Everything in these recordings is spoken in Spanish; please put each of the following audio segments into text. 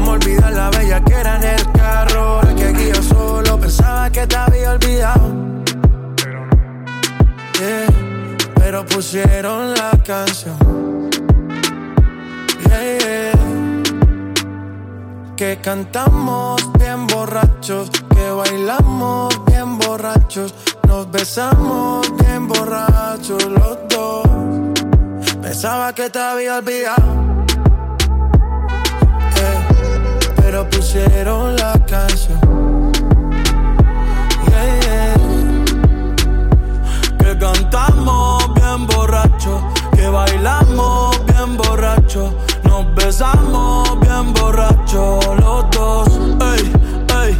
Como olvidar la bella que era en el carro. Ahora que aquí yo solo pensaba que te había olvidado. Yeah, pero pusieron la canción. Yeah, yeah. Que cantamos bien borrachos, que bailamos bien borrachos, nos besamos bien borrachos los dos. Pensaba que te había olvidado, pusieron la canción. Que cantamos bien borracho, que bailamos bien borracho, nos besamos bien borracho los dos. Ey, ey,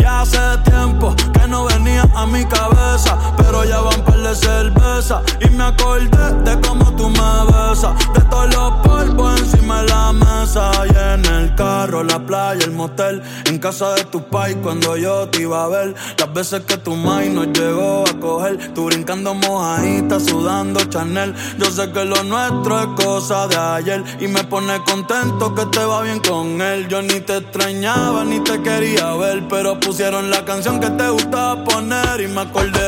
ya hace tiempo que no venía a mi cabeza, pero ya van par de cerveza. Y me acordé de cómo tú me besas, de todos los polvos encima de la mesa. Y en el carro, la playa, el motel, en casa de tu pai cuando yo te iba a ver, las veces que tu mai nos llegó a coger, tú brincando mojadita, sudando Chanel, yo sé que lo nuestro es cosa de ayer. Y me pone contento que te va bien con él, yo ni te extrañaba ni te quería ver, pero pusieron la canción que te gustaba poner. Y me acordé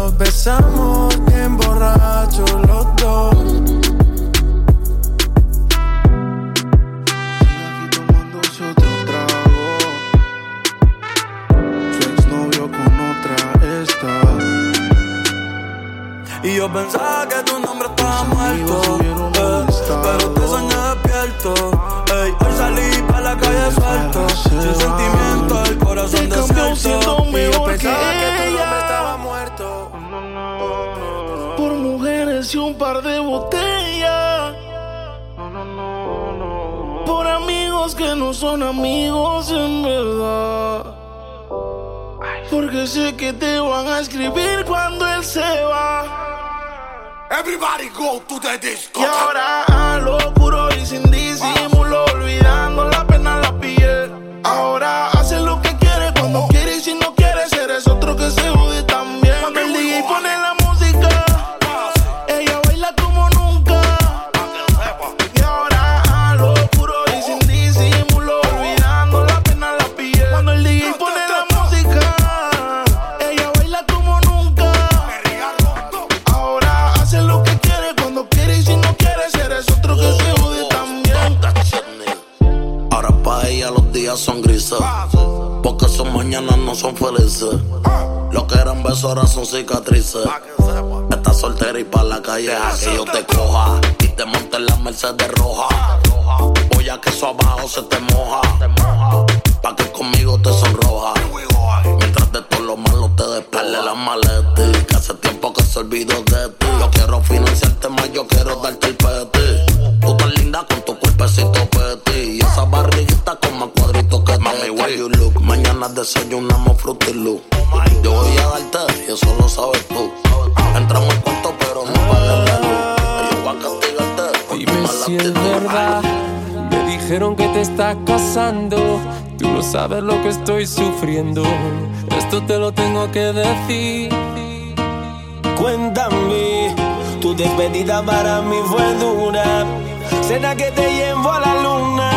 nos besamos bien borrachos los dos. Aquí tomándose otro trago. Su exnovio con otra está. Y yo pensaba que tu nombre estaba muerto, eh, pero te soñé despierto. Ey, hoy salí para la calle suelto, sin sentimiento, un par de botellas. Por amigos que no son amigos en verdad. Porque sé que te van a escribir cuando él se va. Everybody go to the disco. Y ahora a lo puro y sin disimulo, horas son cicatrices. Estás soltera y pa' la calle a que yo te coja. Y te monte en la Mercedes roja. Voy a que eso abajo se te moja. Pa' que conmigo te sonroja. Mientras de todo lo malo te despele la maleta. Que hace tiempo que se olvidó de ti. Yo quiero financiarte más, yo quiero darte el peti. Tú tan linda con tu cuerpecito peti. Y esa barriguita con más cuadritos que Mami, why you look? Mañana desayunamos sabes lo que estoy sufriendo. Esto te lo tengo que decir. Cuéntame, tu despedida para mí fue dura. Será que te llevo a la luna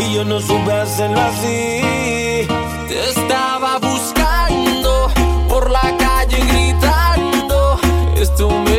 y yo no supe hacerlo así. Te estaba buscando por la calle gritando. Esto me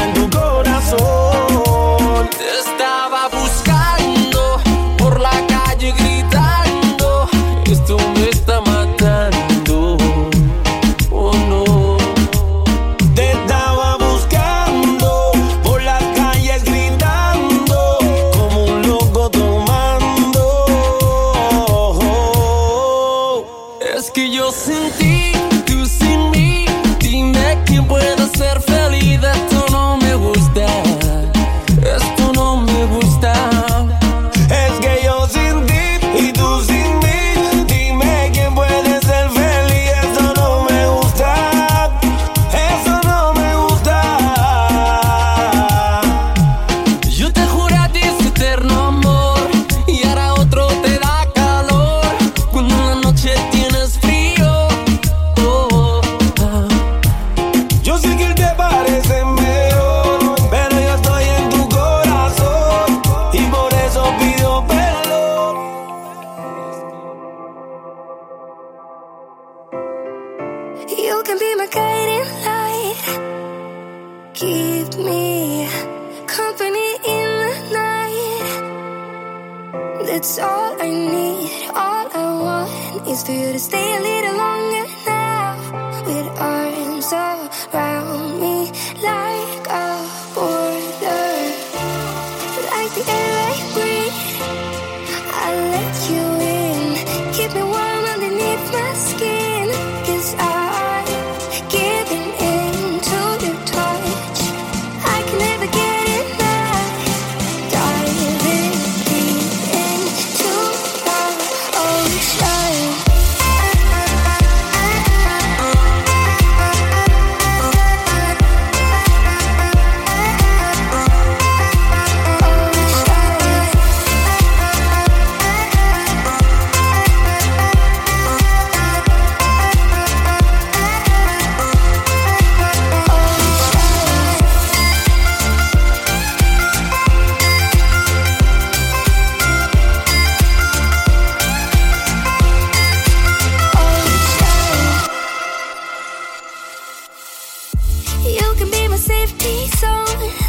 en tu corazón. be my safety zone.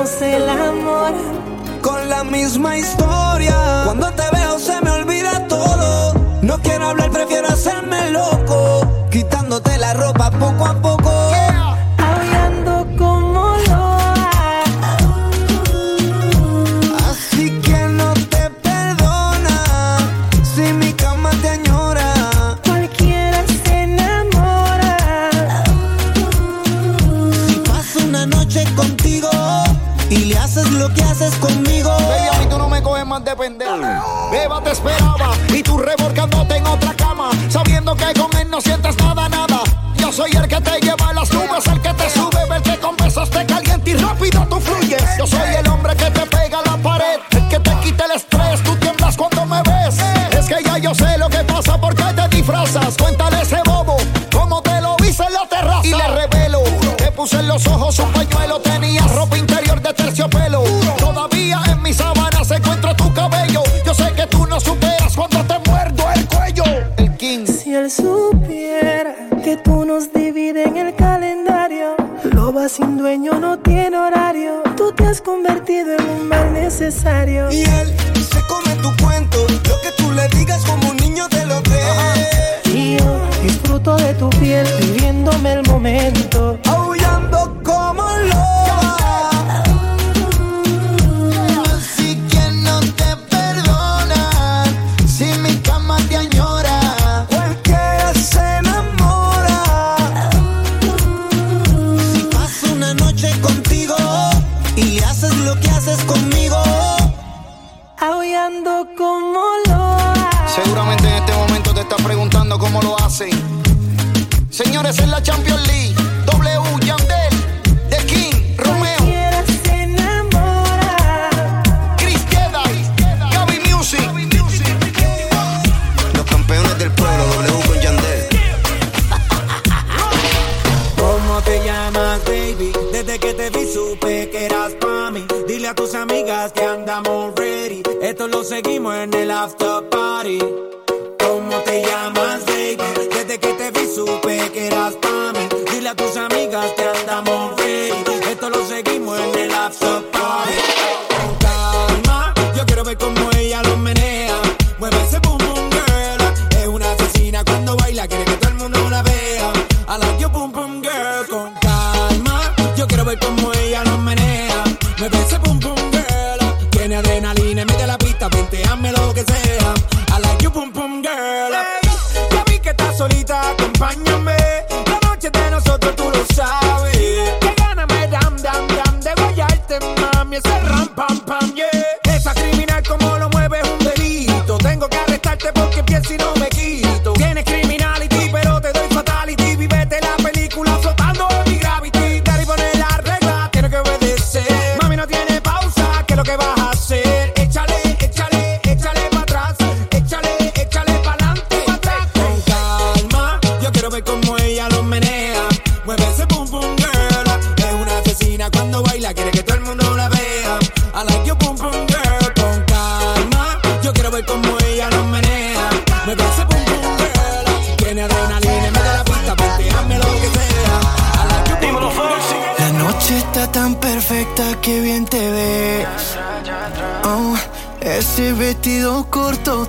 você a tus amigas que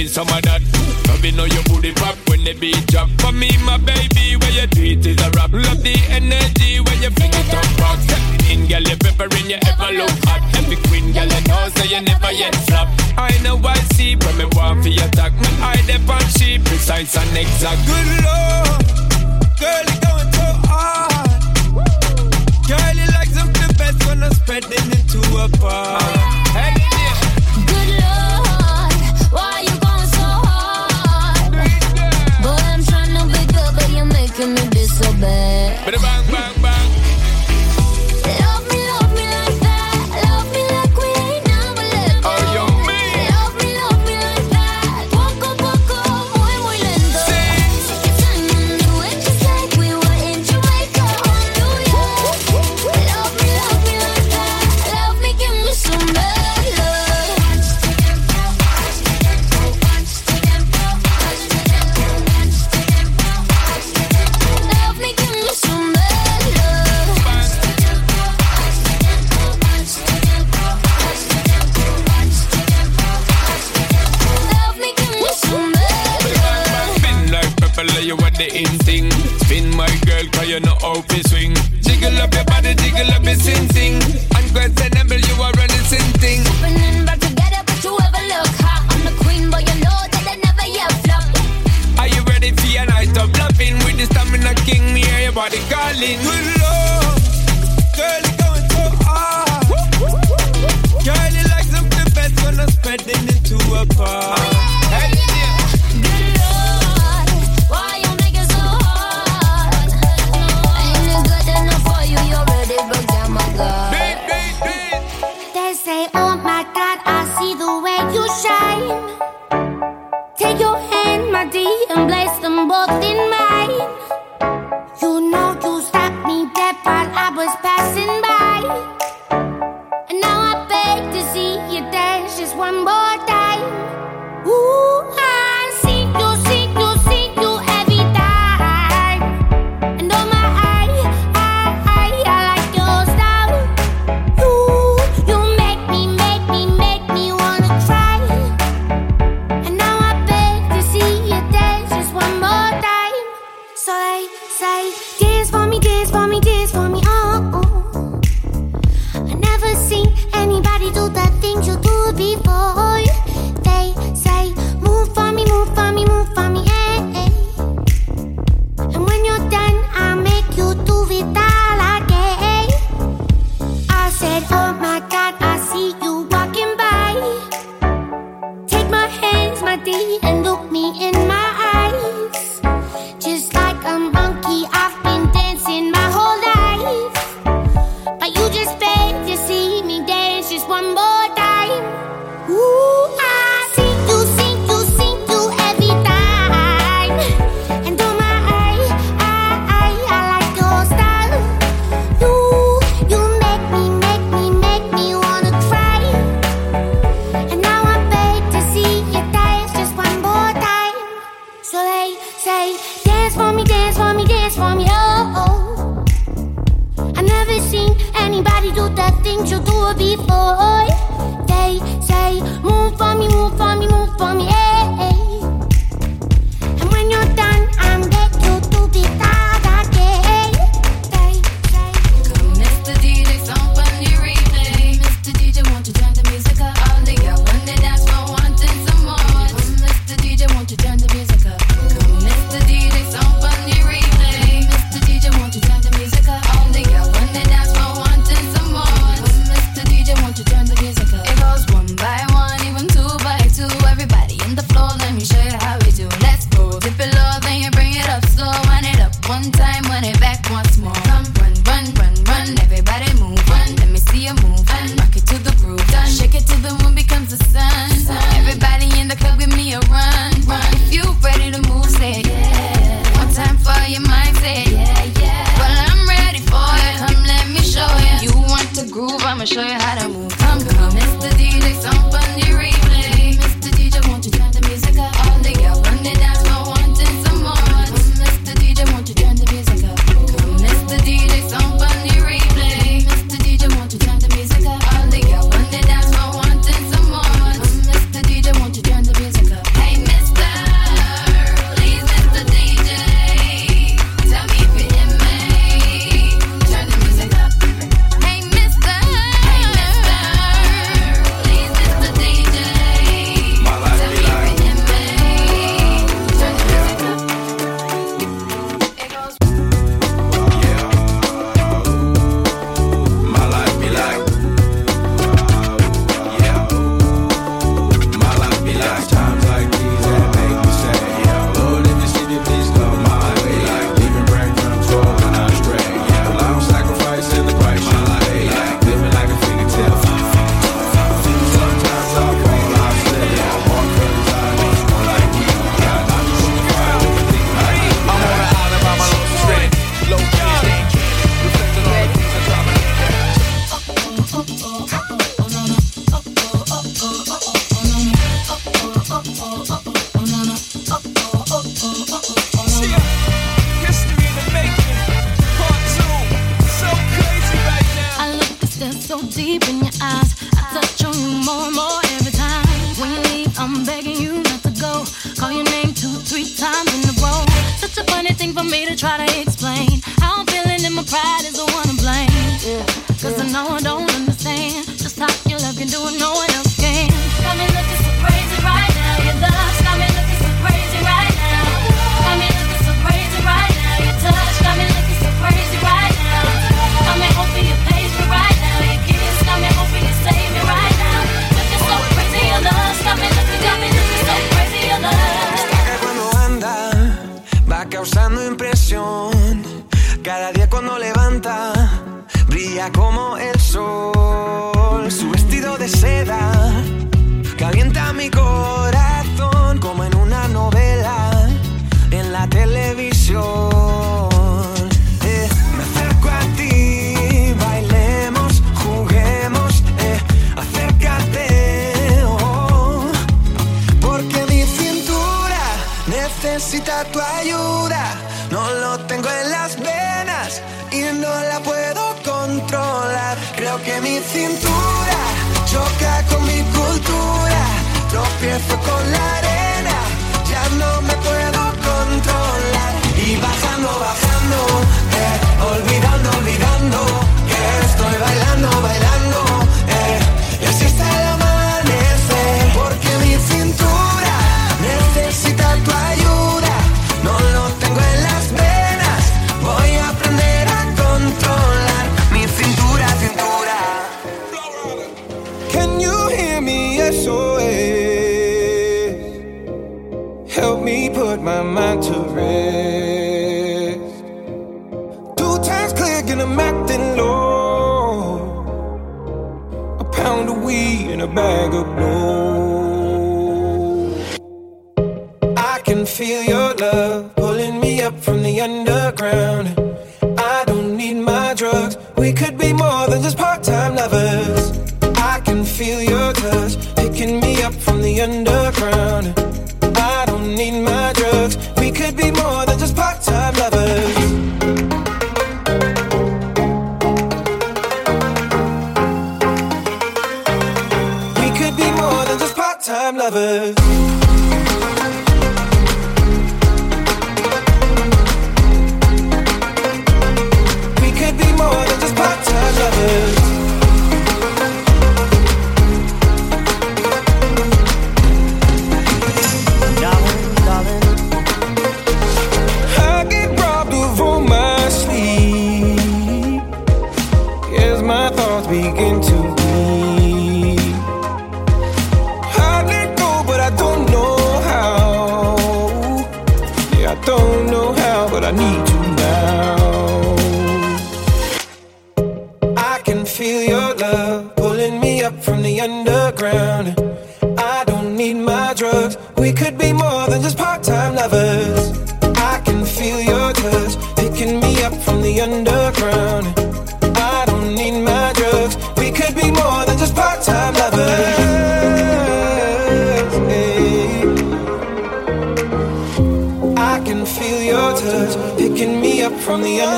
me some of that. Cause we know your booty pop when the beat drop. For me, my baby, where your treat is a rap. Love the energy when you fling it up, rock. In, girl, you peppering, you ever look hot. Every queen, girl, you know, so you never yet flop. I know I see, but me want for your attack. Man, I depend she precise and exact. Good lord, girl, you going so hard. Girl, you like something best when I'm spreading it to a bar. Hey. back.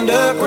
wonder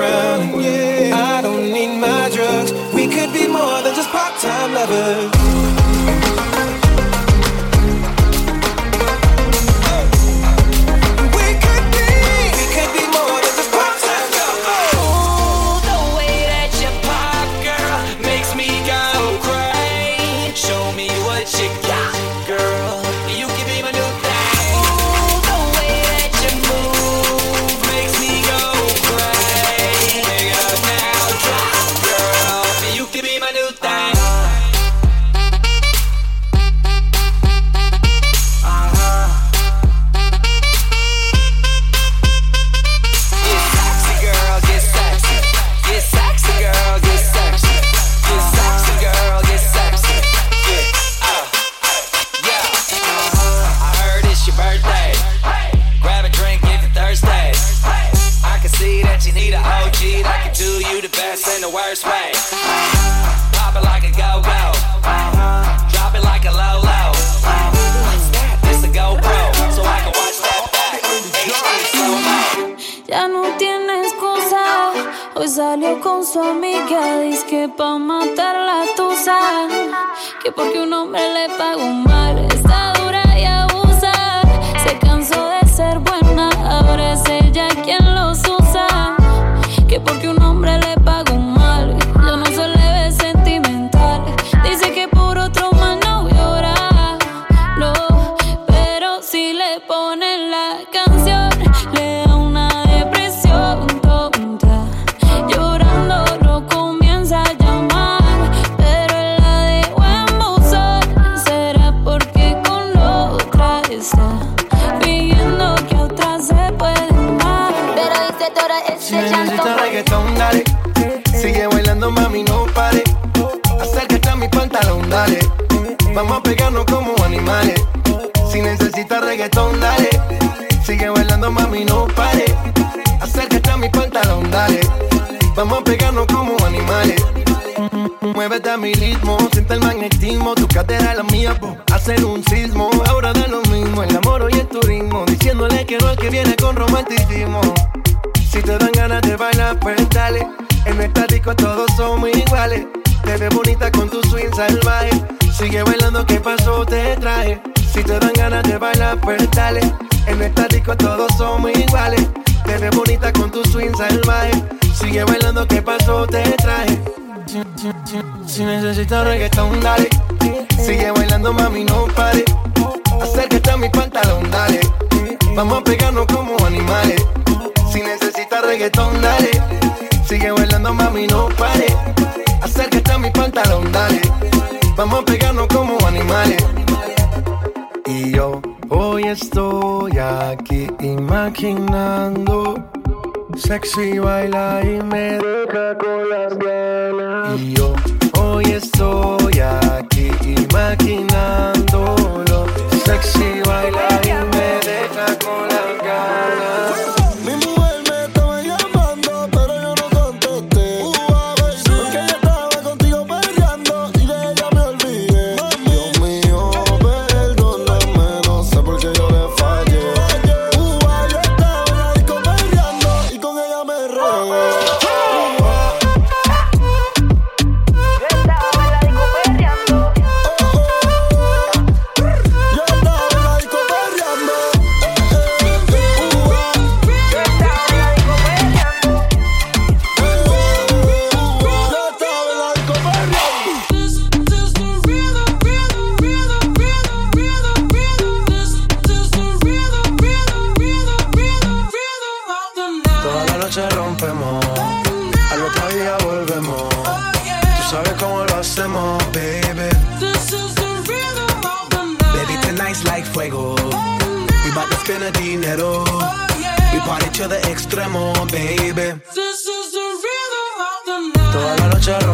Toda la noche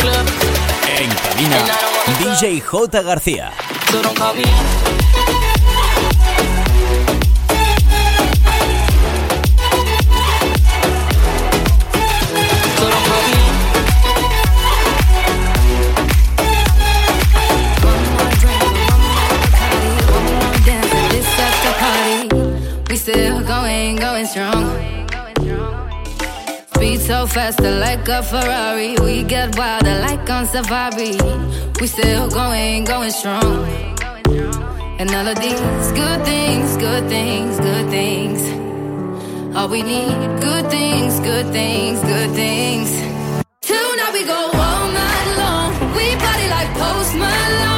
En cabina, DJ J. García. Faster like a Ferrari. We get wilder like on safari. We still going, going strong. And all of these good things, good things, good things. All we need, good things, good things, good things. Tonight we go all night long. We party like Post Malone.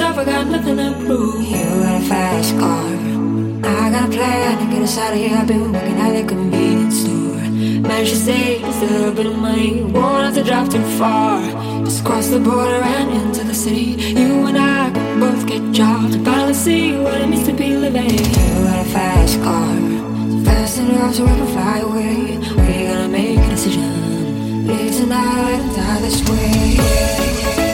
Me, myself, I got nothing to prove. You got a fast car. I got a plan to get us out of here. I've been working at the convenience store. Managed to save just a little bit of money. Won't have to drive too far. Just cross the border and into the city. You and I can both get jobs finally see what it means to be living. You got a fast car. So fast enough so we can fly away. We're gonna make a decision. Leave tonight and die this way.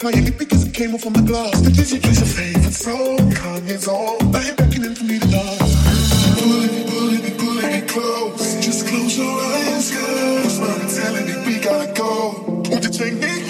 playing it because it came off on the glass. The dizzy plays of favorite song, Kanye's on. Now you're beckoning for me to dance. Pull it, pull it, pull it close. Just close your eyes, girl. Cause I'm telling you, we gotta go. Won't you take me?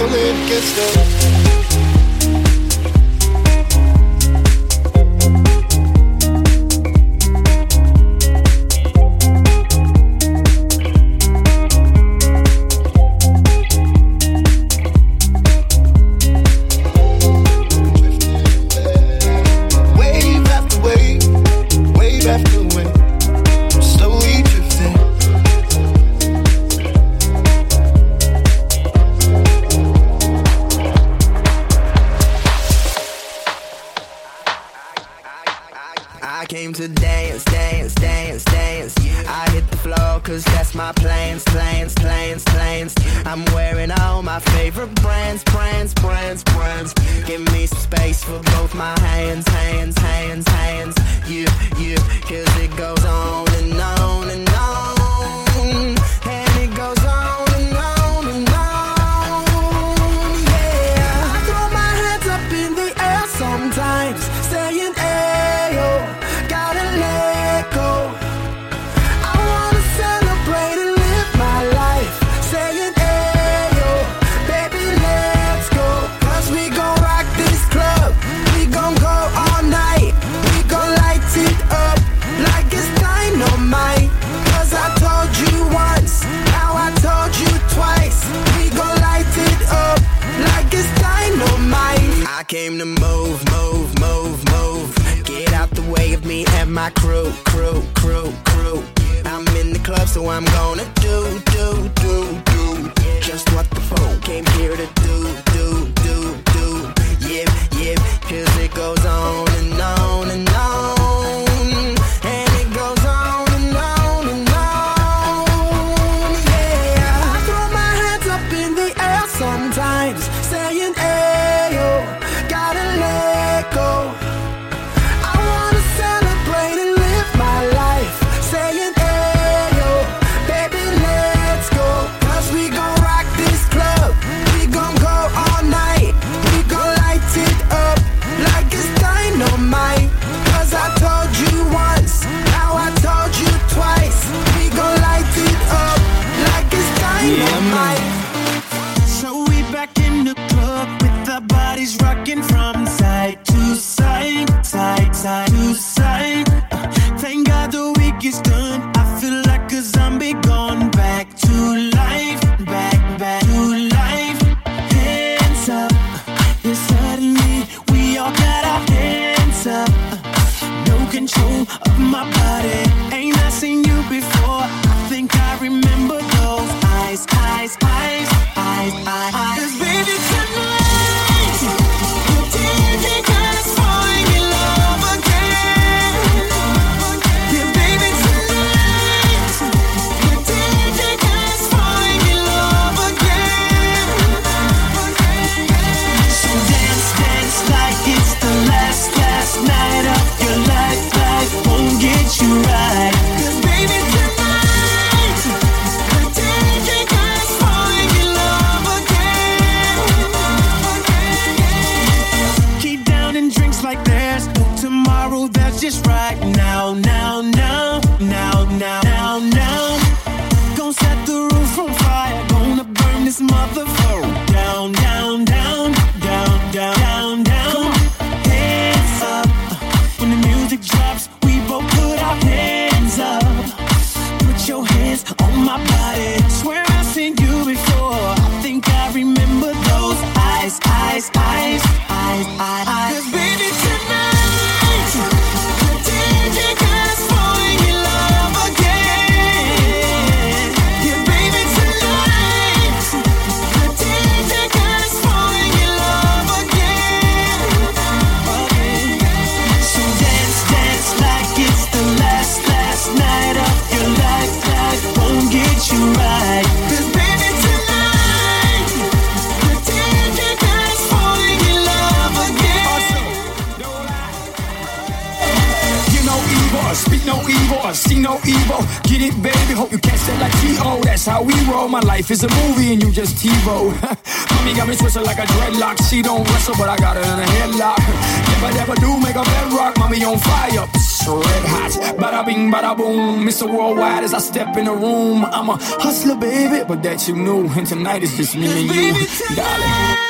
apocalypse gets dark. so I'm gonna I'm a hustler, baby, but that you knew. And tonight is just me and you, darling.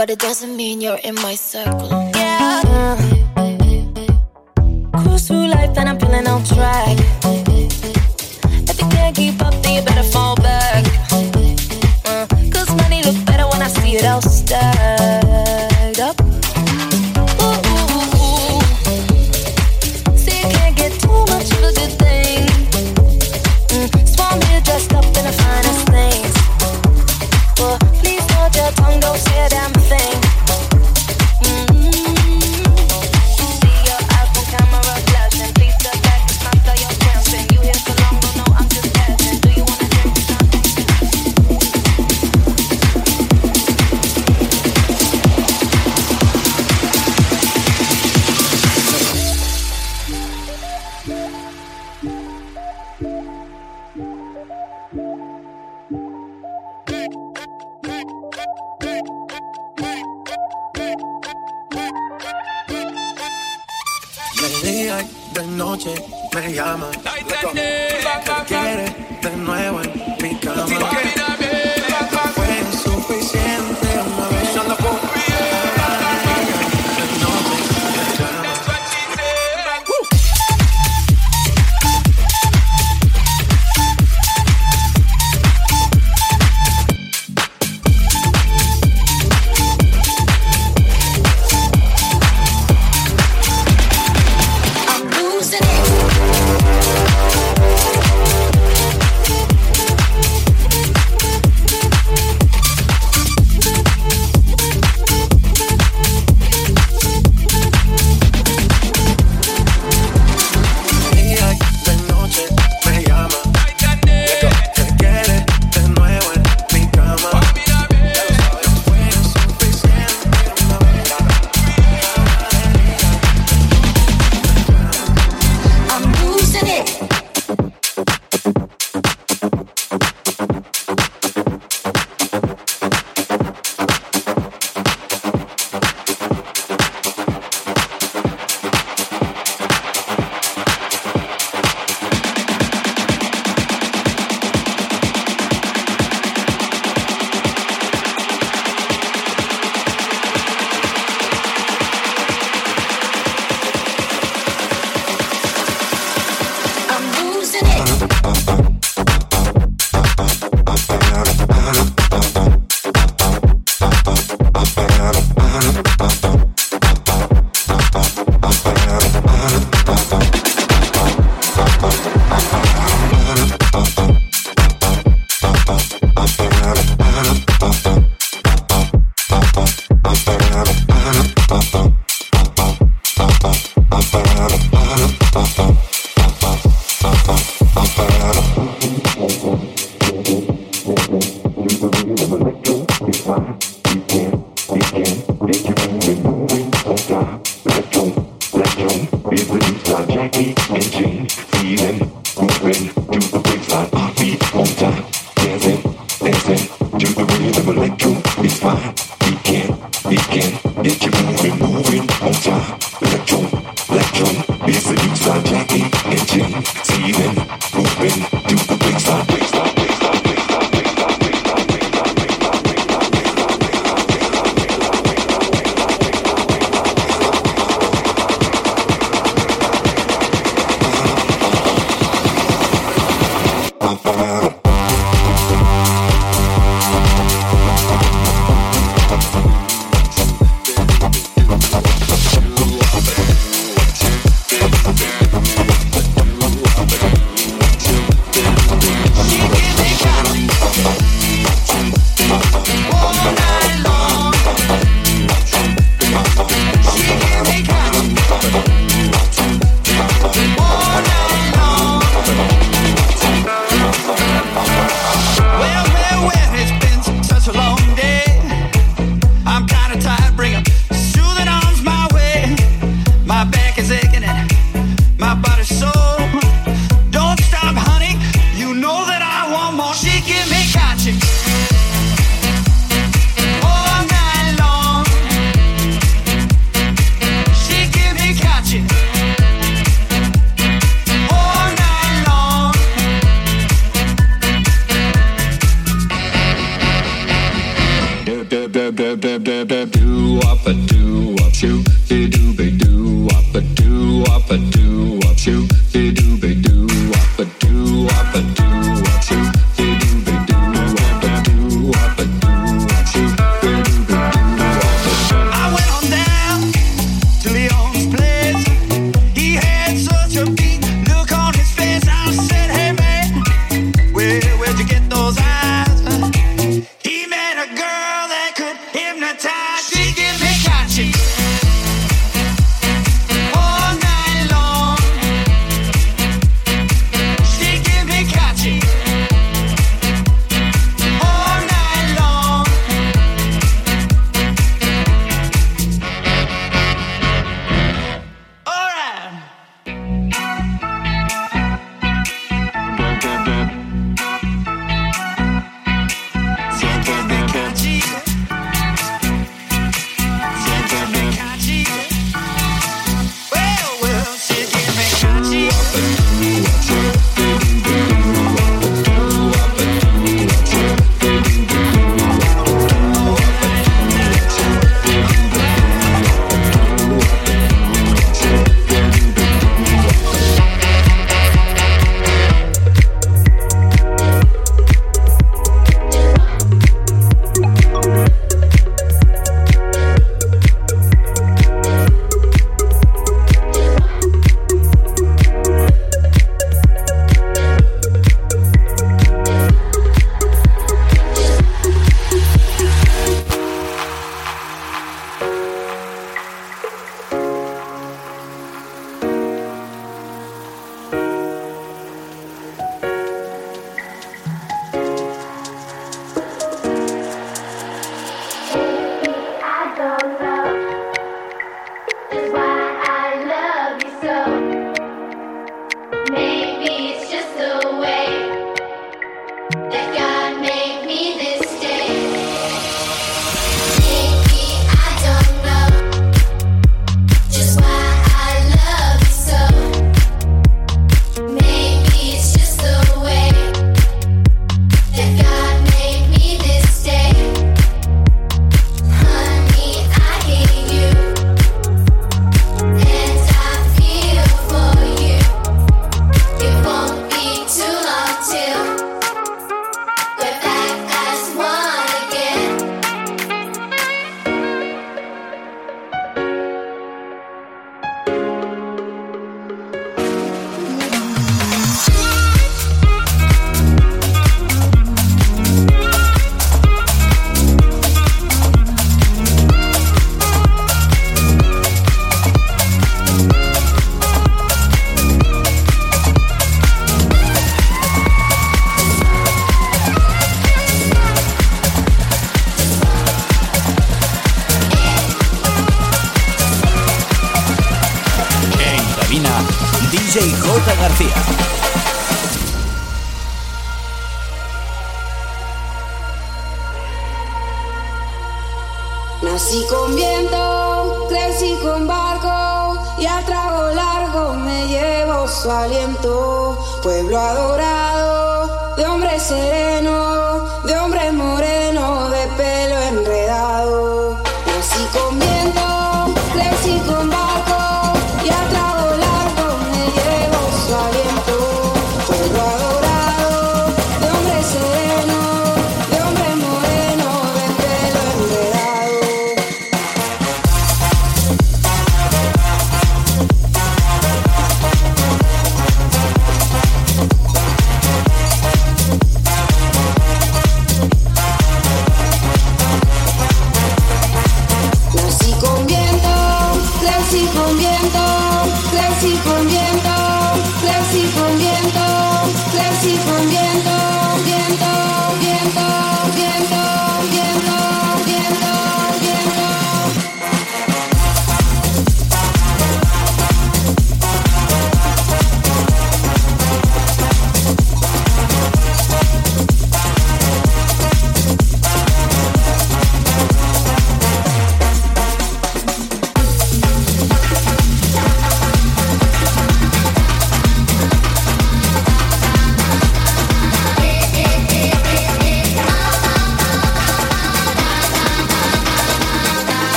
but it doesn't mean you're in my circle. Yeah, uh, cruise through life and I'm feeling on track. If you can't keep up, then you better fall back. Uh, Cause money look better when I see it all stacked up. Dressed up in the finest things. Well, please hold your tongue, don't say a damn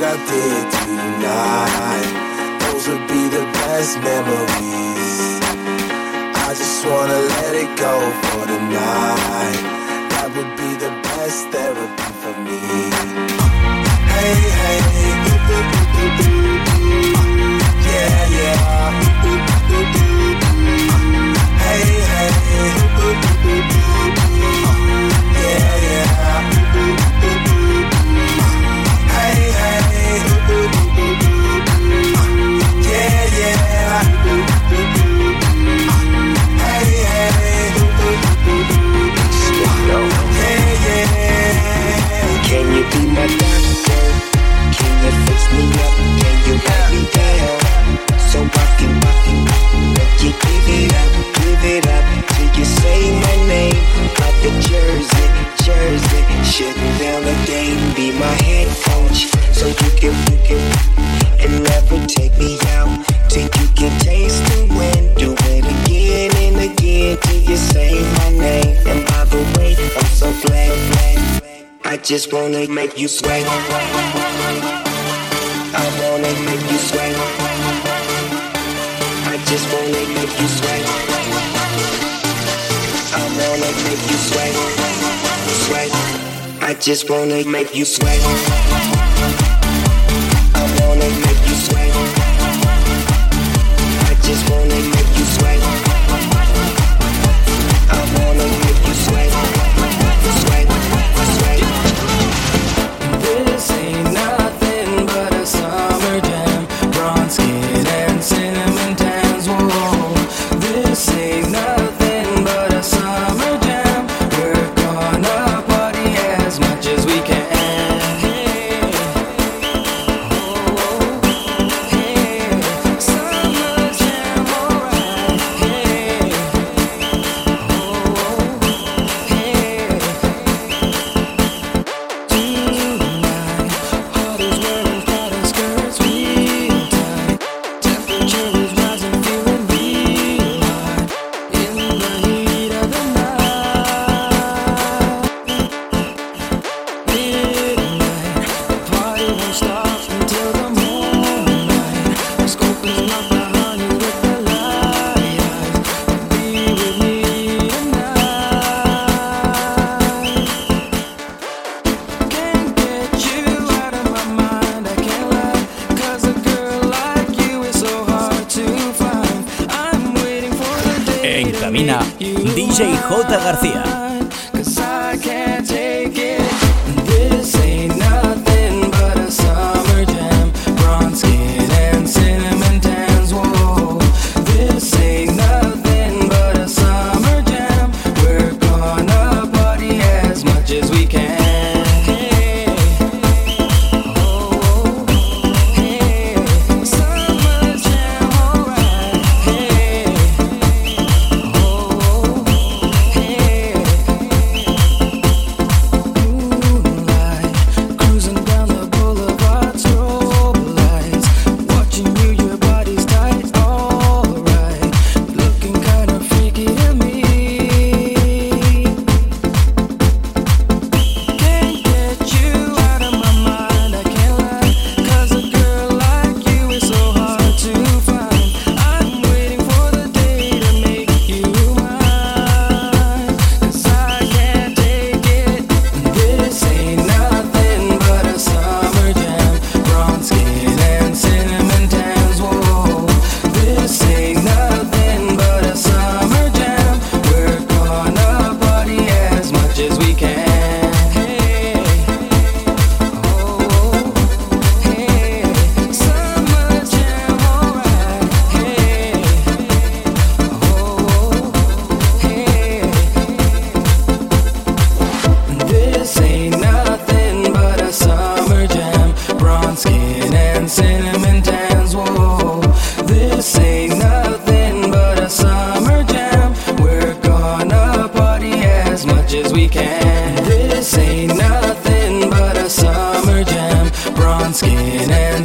that I did tonight. Those would be the best memories. I just wanna let it go for tonight. That would be the best therapy for me. Hey, hey, yeah, yeah. Hey, hey, yeah, yeah. my head so you can, you can, and never take me out till you can taste the wind. Do it again and again till you say my name. And by the way, I'm so. I just wanna make you sweat. I wanna make you sweat. I just wanna make you sweat. I wanna make you sweat just wanna make you sweat. I wanna make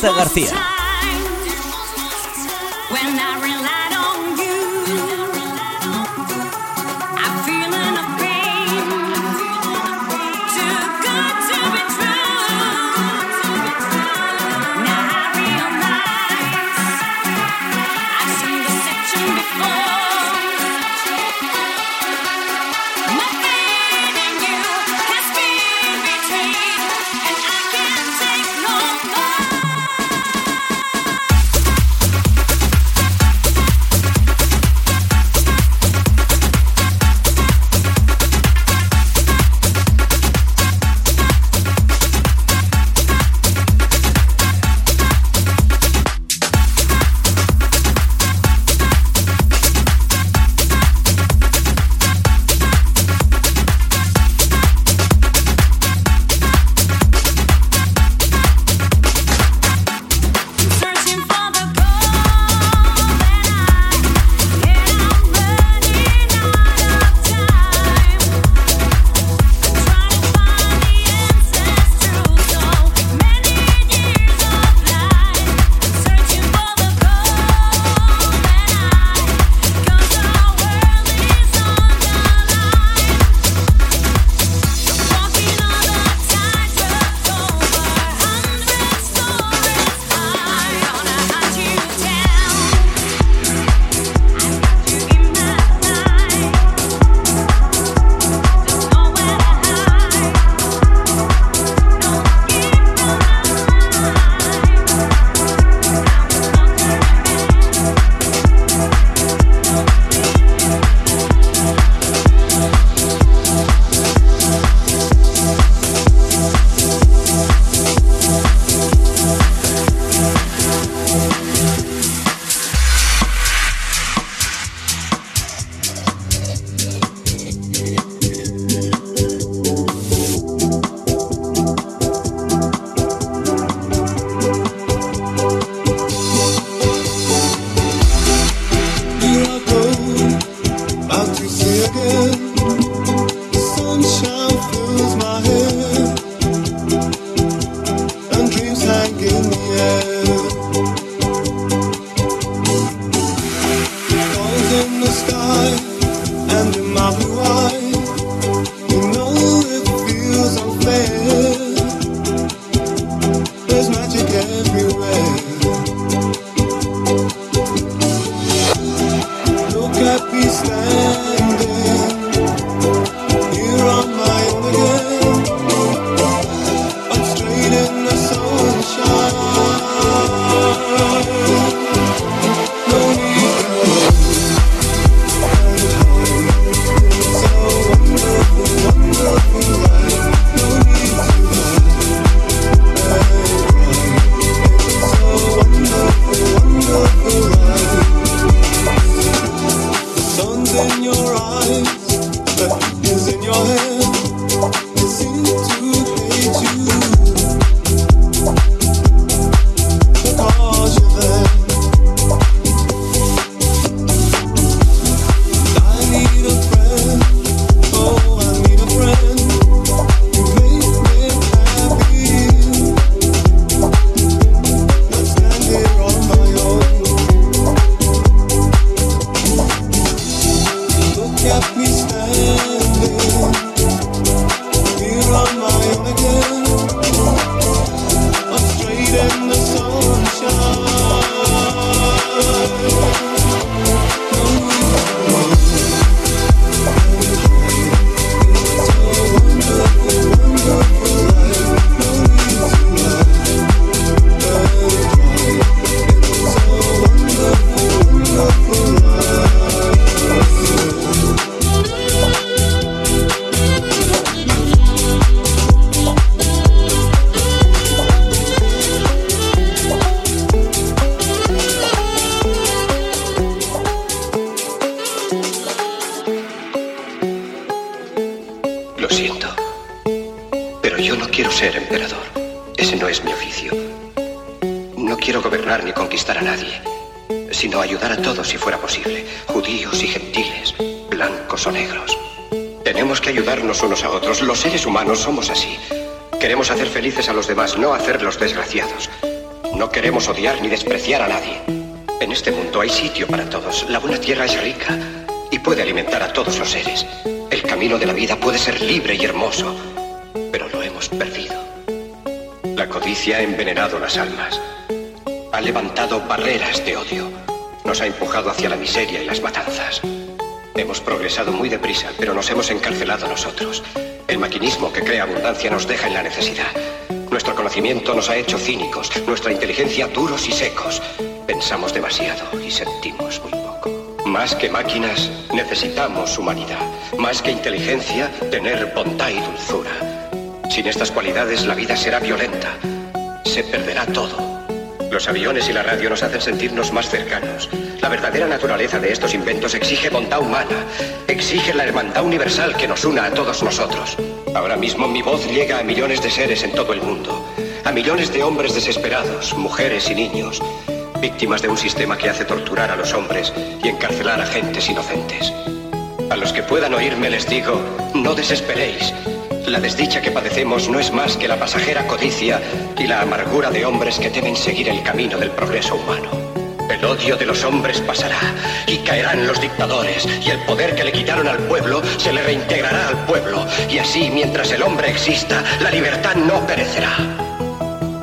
García. Felices a los no desgraciados. No queremos odiar ni despreciar a nadie. En este mundo hay sitio para todos. La buena tierra es rica y puede alimentar a todos los seres. El camino de la vida puede ser libre y hermoso, pero lo hemos perdido. La codicia ha envenenado las almas. Ha levantado barreras de odio. Nos ha empujado hacia la miseria y las matanzas. Hemos progresado muy deprisa, pero nos hemos encarcelado nosotros. El maquinismo que crea abundancia nos deja en la necesidad. Conocimiento nos ha hecho cínicos, nuestra inteligencia duros y secos. Pensamos demasiado y sentimos muy poco. Más que máquinas, necesitamos humanidad. Más que inteligencia, tener bondad y dulzura. Sin estas cualidades, la vida será violenta. Se perderá todo. Los aviones y la radio nos hacen sentirnos más cercanos. La verdadera naturaleza de estos inventos exige bondad humana, exige la hermandad universal que nos una a todos nosotros. Ahora mismo mi voz llega a millones de seres en todo el mundo, a millones de hombres desesperados, mujeres y niños, víctimas de un sistema que hace torturar a los hombres y encarcelar a gentes inocentes. A los que puedan oírme les digo, no desesperéis. La desdicha que padecemos no es más que la pasajera codicia y la amargura de hombres que temen seguir el camino del progreso humano. El odio de los hombres pasará y caerán los dictadores y el poder que le quitaron al pueblo se le reintegrará al pueblo y así mientras el hombre exista la libertad no perecerá.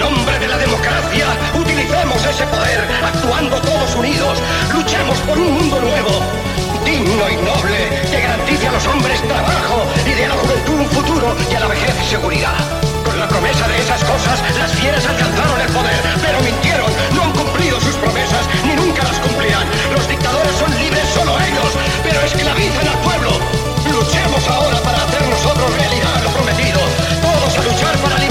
En nombre de la democracia, utilicemos ese poder, actuando todos unidos. Luchemos por un mundo nuevo, digno y noble, que garantice a los hombres trabajo y de la juventud un futuro y a la vejez seguridad. Con la promesa de esas cosas, las fieras alcanzaron el poder, pero mintieron, no han cumplido sus promesas, ni nunca las cumplirán. Los dictadores son libres solo ellos, pero esclavizan al pueblo. Luchemos ahora para hacer nosotros realidad lo prometido. Todos a luchar para libertad.